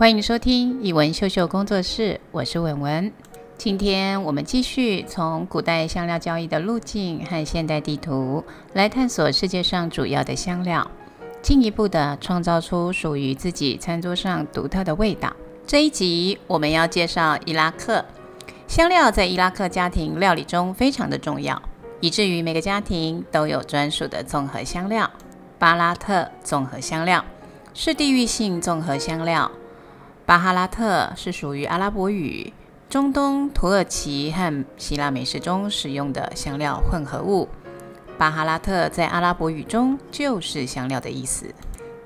欢迎收听译文秀秀工作室，我是文文。今天我们继续从古代香料交易的路径和现代地图来探索世界上主要的香料，进一步的创造出属于自己餐桌上独特的味道。这一集我们要介绍伊拉克香料，在伊拉克家庭料理中非常的重要，以至于每个家庭都有专属的综合香料——巴拉特综合香料，是地域性综合香料。巴哈拉特是属于阿拉伯语、中东、土耳其和希腊美食中使用的香料混合物。巴哈拉特在阿拉伯语中就是香料的意思。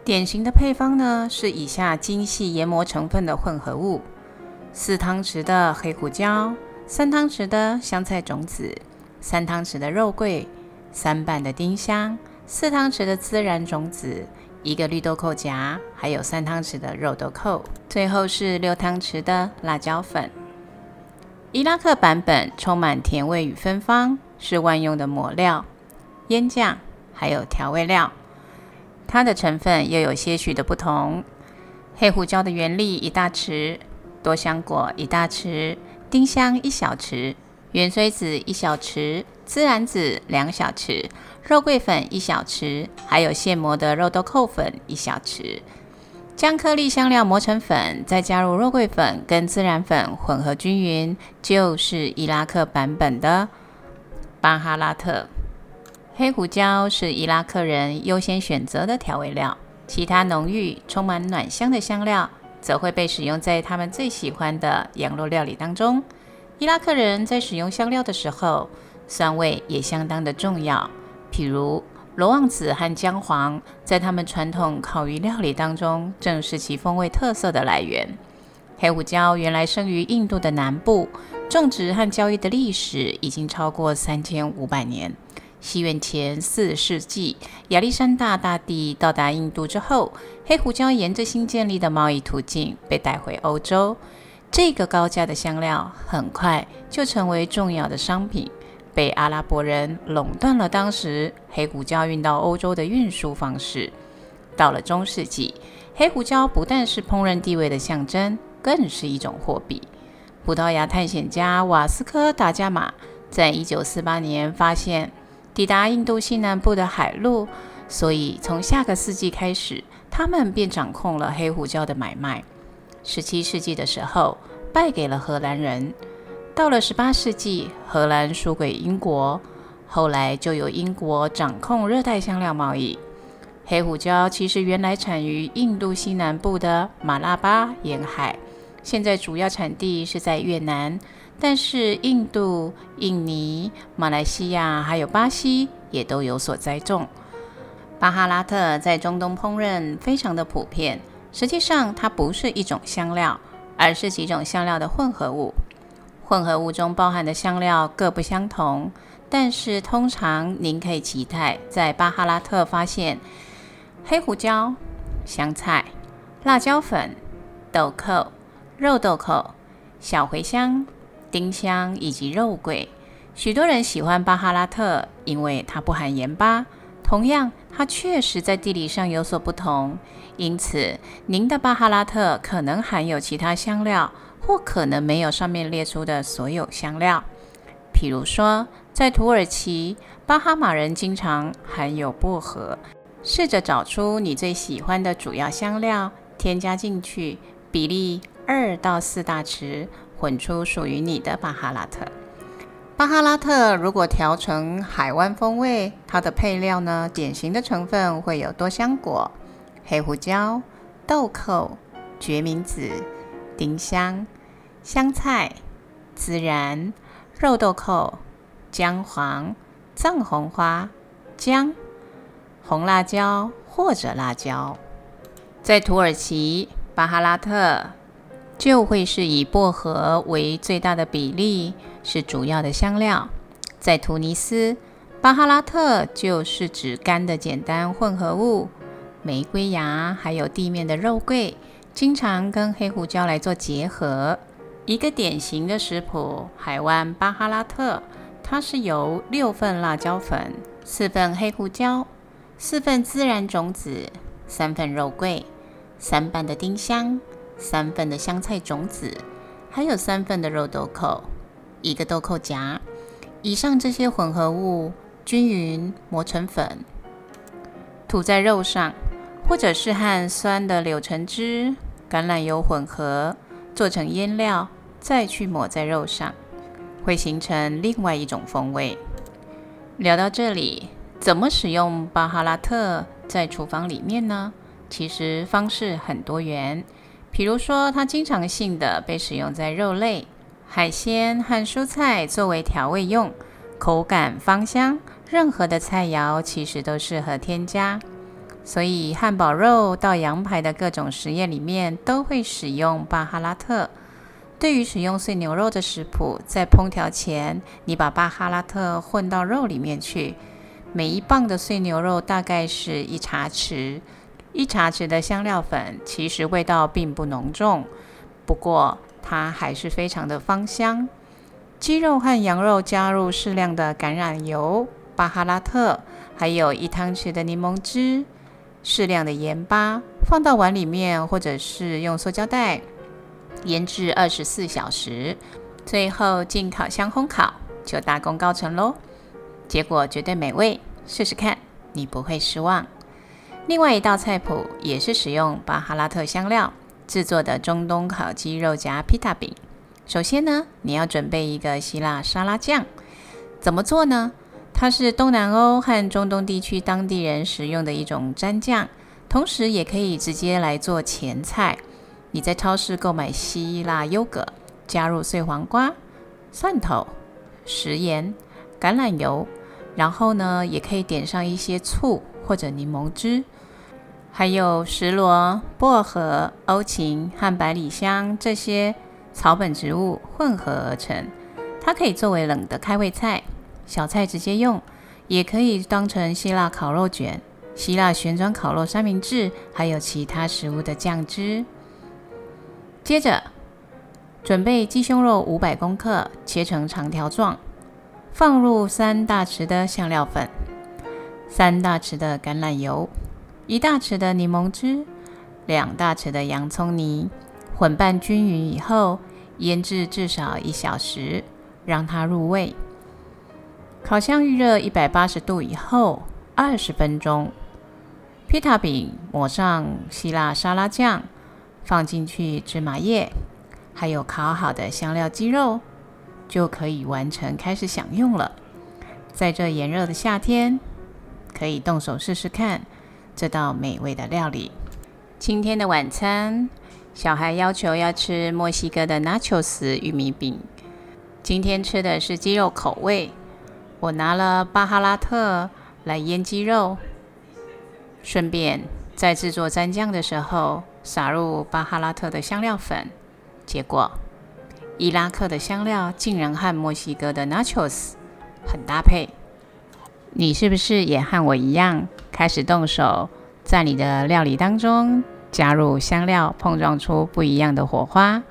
典型的配方呢，是以下精细研磨成分的混合物：四汤匙的黑胡椒，三汤匙的香菜种子，三汤匙的肉桂，三瓣的丁香，四汤匙的孜然种子。一个绿豆蔻荚，还有三汤匙的肉豆蔻，最后是六汤匙的辣椒粉。伊拉克版本充满甜味与芬芳，是万用的抹料、腌酱，还有调味料。它的成分又有些许的不同：黑胡椒的原粒一大匙，多香果一大匙，丁香一小匙，芫荽籽一小匙，孜然籽两小匙。肉桂粉一小匙，还有现磨的肉豆蔻粉一小匙，将颗粒香料磨成粉，再加入肉桂粉跟孜然粉混合均匀，就是伊拉克版本的巴哈拉特。黑胡椒是伊拉克人优先选择的调味料，其他浓郁、充满暖香的香料则会被使用在他们最喜欢的羊肉料理当中。伊拉克人在使用香料的时候，酸味也相当的重要。譬如罗望子和姜黄，在他们传统烤鱼料理当中，正是其风味特色的来源。黑胡椒原来生于印度的南部，种植和交易的历史已经超过三千五百年。西元前四世纪，亚历山大大帝到达印度之后，黑胡椒沿着新建立的贸易途径被带回欧洲。这个高价的香料很快就成为重要的商品。被阿拉伯人垄断了当时黑胡椒运到欧洲的运输方式。到了中世纪，黑胡椒不但是烹饪地位的象征，更是一种货币。葡萄牙探险家瓦斯科·达伽马在一九四八年发现抵达印度西南部的海路，所以从下个世纪开始，他们便掌控了黑胡椒的买卖。十七世纪的时候，败给了荷兰人。到了十八世纪，荷兰输给英国，后来就由英国掌控热带香料贸易。黑胡椒其实原来产于印度西南部的马拉巴沿海，现在主要产地是在越南，但是印度、印尼、马来西亚还有巴西也都有所栽种。巴哈拉特在中东烹饪非常的普遍，实际上它不是一种香料，而是几种香料的混合物。混合物中包含的香料各不相同，但是通常您可以期待在巴哈拉特发现黑胡椒、香菜、辣椒粉、豆蔻、肉豆蔻、小茴香、丁香以及肉桂。许多人喜欢巴哈拉特，因为它不含盐巴。同样，它确实在地理上有所不同，因此您的巴哈拉特可能含有其他香料。或可能没有上面列出的所有香料，譬如说，在土耳其，巴哈马人经常含有薄荷。试着找出你最喜欢的主要香料，添加进去，比例二到四大匙，混出属于你的巴哈拉特。巴哈拉特如果调成海湾风味，它的配料呢，典型的成分会有多香果、黑胡椒、豆蔻、决明子。丁香、香菜、孜然、肉豆蔻、姜黄、藏红花、姜、红辣椒或者辣椒。在土耳其，巴哈拉特就会是以薄荷为最大的比例，是主要的香料。在突尼斯，巴哈拉特就是指干的简单混合物，玫瑰芽还有地面的肉桂。经常跟黑胡椒来做结合，一个典型的食谱海湾巴哈拉特，它是由六份辣椒粉、四份黑胡椒、四份孜然种子、三份肉桂、三瓣的丁香、三份的香菜种子，还有三份的肉豆蔻，一个豆蔻荚。以上这些混合物均匀磨成粉，涂在肉上，或者是和酸的柳橙汁、橄榄油混合，做成腌料，再去抹在肉上，会形成另外一种风味。聊到这里，怎么使用巴哈拉特在厨房里面呢？其实方式很多元，比如说它经常性的被使用在肉类、海鲜和蔬菜作为调味用，口感芳香。任何的菜肴其实都适合添加，所以汉堡肉到羊排的各种实验里面都会使用巴哈拉特。对于使用碎牛肉的食谱，在烹调前，你把巴哈拉特混到肉里面去，每一磅的碎牛肉大概是一茶匙。一茶匙的香料粉，其实味道并不浓重，不过它还是非常的芳香。鸡肉和羊肉加入适量的橄榄油、巴哈拉特，还有一汤匙的柠檬汁，适量的盐巴，放到碗里面，或者是用塑胶袋腌制二十四小时，最后进烤箱烘烤，就大功告成喽。结果绝对美味，试试看，你不会失望。另外一道菜谱也是使用巴哈拉特香料制作的中东烤鸡肉夹皮塔饼。首先呢，你要准备一个希腊沙拉酱。怎么做呢？它是东南欧和中东地区当地人食用的一种蘸酱，同时也可以直接来做前菜。你在超市购买希腊优格，加入碎黄瓜、蒜头、食盐、橄榄油，然后呢，也可以点上一些醋或者柠檬汁。还有石螺、薄荷、欧芹和百里香这些草本植物混合而成，它可以作为冷的开胃菜，小菜直接用，也可以当成希腊烤肉卷、希腊旋转烤肉三明治，还有其他食物的酱汁。接着准备鸡胸肉五百公克，切成长条状，放入三大匙的香料粉，三大匙的橄榄油。一大匙的柠檬汁，两大匙的洋葱泥，混拌均匀以后，腌制至少一小时，让它入味。烤箱预热一百八十度以后，二十分钟。皮塔饼抹上希腊沙拉酱，放进去芝麻叶，还有烤好的香料鸡肉，就可以完成开始享用了。在这炎热的夏天，可以动手试试看。这道美味的料理。今天的晚餐，小孩要求要吃墨西哥的 Nachos 玉米饼。今天吃的是鸡肉口味，我拿了巴哈拉特来腌鸡肉，顺便在制作蘸酱的时候撒入巴哈拉特的香料粉。结果，伊拉克的香料竟然和墨西哥的 Nachos 很搭配。你是不是也和我一样？开始动手，在你的料理当中加入香料，碰撞出不一样的火花。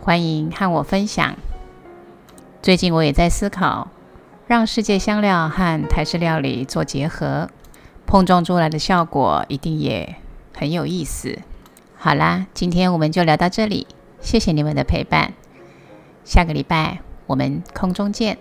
欢迎和我分享。最近我也在思考，让世界香料和台式料理做结合，碰撞出来的效果一定也很有意思。好啦，今天我们就聊到这里，谢谢你们的陪伴。下个礼拜我们空中见。